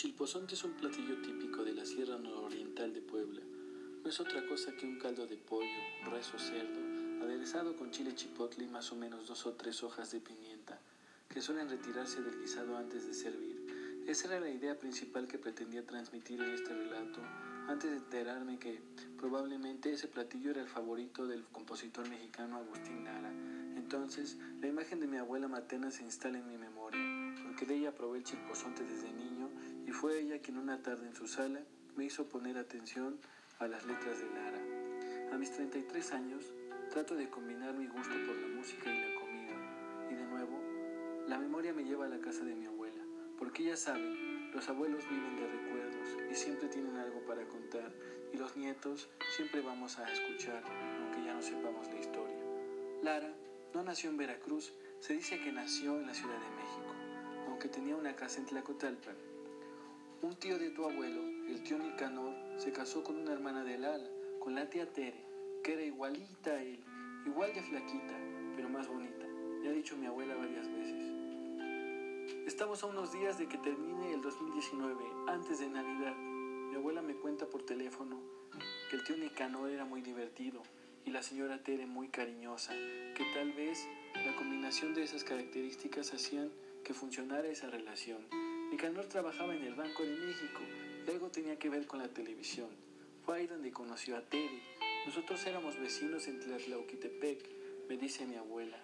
chilpozonte es un platillo típico de la Sierra Nororiental de Puebla. No es otra cosa que un caldo de pollo, res o cerdo, aderezado con chile chipotle y más o menos dos o tres hojas de pimienta, que suelen retirarse del guisado antes de servir. Esa era la idea principal que pretendía transmitir en este relato, antes de enterarme que probablemente ese platillo era el favorito del compositor mexicano Agustín Lara. Entonces, la imagen de mi abuela materna se instala en mi memoria, porque de ella probé el chilpozonte desde fue ella quien una tarde en su sala me hizo poner atención a las letras de Lara. A mis 33 años trato de combinar mi gusto por la música y la comida. Y de nuevo, la memoria me lleva a la casa de mi abuela, porque ya saben, los abuelos viven de recuerdos y siempre tienen algo para contar, y los nietos siempre vamos a escuchar, aunque ya no sepamos la historia. Lara no nació en Veracruz, se dice que nació en la Ciudad de México, aunque tenía una casa en Tlacotalpan. Un tío de tu abuelo, el tío Nicanor, se casó con una hermana de Lala, con la tía Tere, que era igualita a él, igual de flaquita, pero más bonita. Me ha dicho mi abuela varias veces. Estamos a unos días de que termine el 2019, antes de Navidad. Mi abuela me cuenta por teléfono que el tío Nicanor era muy divertido y la señora Tere muy cariñosa, que tal vez la combinación de esas características hacían que funcionara esa relación. Nicanor trabajaba en el Banco de México y algo tenía que ver con la televisión. Fue ahí donde conoció a Tere. Nosotros éramos vecinos en Tlatlauquitepec, me dice mi abuela.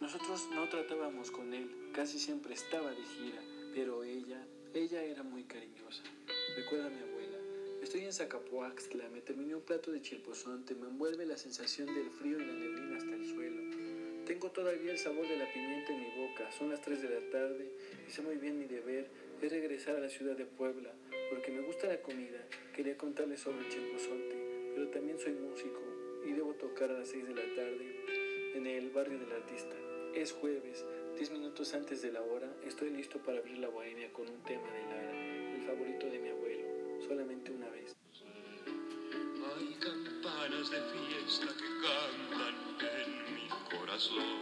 Nosotros no tratábamos con él, casi siempre estaba de gira, pero ella, ella era muy cariñosa. Recuerda mi abuela. Estoy en Zacapoaxtla, me terminé un plato de chilpozonte, me envuelve la sensación del frío y la neblina. Tengo todavía el sabor de la pimienta en mi boca, son las 3 de la tarde y sé muy bien mi deber es regresar a la ciudad de Puebla, porque me gusta la comida, quería contarles sobre el pero también soy músico y debo tocar a las 6 de la tarde en el barrio del artista. Es jueves, 10 minutos antes de la hora, estoy listo para abrir la bohemia con un tema de Lara, el favorito de mi abuelo, solamente una vez. Hay campanas de fiesta que cantan en mi corazón.